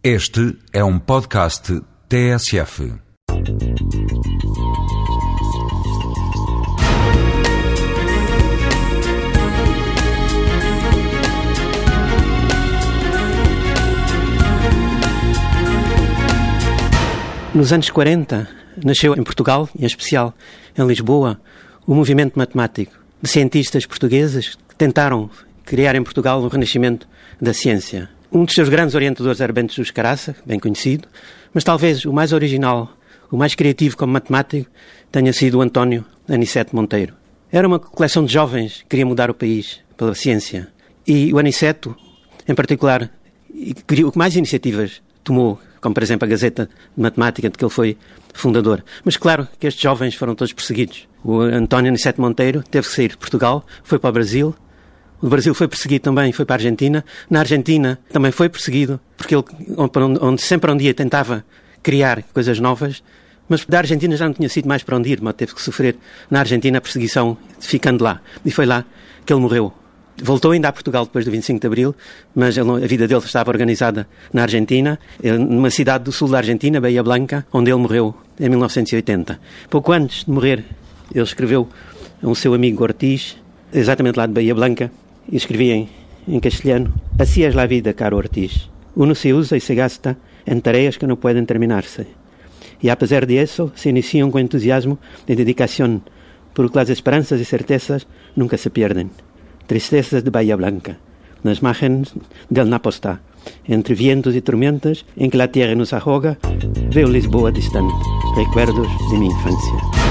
Este é um podcast TSF. Nos anos 40, nasceu em Portugal, em especial em Lisboa, o movimento matemático de cientistas portugueses que tentaram criar em Portugal o renascimento da ciência. Um dos seus grandes orientadores era Bento Jesus Caraça, bem conhecido, mas talvez o mais original, o mais criativo como matemático, tenha sido o António Aniceto Monteiro. Era uma coleção de jovens que queria mudar o país pela ciência. E o Aniceto, em particular, criou mais iniciativas tomou, como por exemplo a Gazeta de Matemática, de que ele foi fundador. Mas claro que estes jovens foram todos perseguidos. O António Aniceto Monteiro teve que sair de Portugal, foi para o Brasil. O Brasil foi perseguido também, foi para a Argentina. Na Argentina também foi perseguido, porque ele, onde sempre um dia tentava criar coisas novas, mas da Argentina já não tinha sido mais para onde ir, mas teve que sofrer na Argentina a perseguição ficando lá. E foi lá que ele morreu. Voltou ainda a Portugal depois do 25 de Abril, mas ele, a vida dele estava organizada na Argentina, numa cidade do sul da Argentina, Bahia Blanca, onde ele morreu em 1980. Pouco antes de morrer, ele escreveu a um seu amigo Ortiz, exatamente lá de Bahia Blanca, e em, em castelhano: Assim é a vida, caro Ortiz. Uno se usa e se gasta em tarefas que não podem terminar-se. E a pesar de isso, se iniciam com entusiasmo e dedicação, porque as esperanças e certezas nunca se perdem. Tristezas de Bahia Blanca, nas margens del Napostá, entre vientos e tormentas em que a terra nos arroga, veio Lisboa distante, recuerdos de minha infância.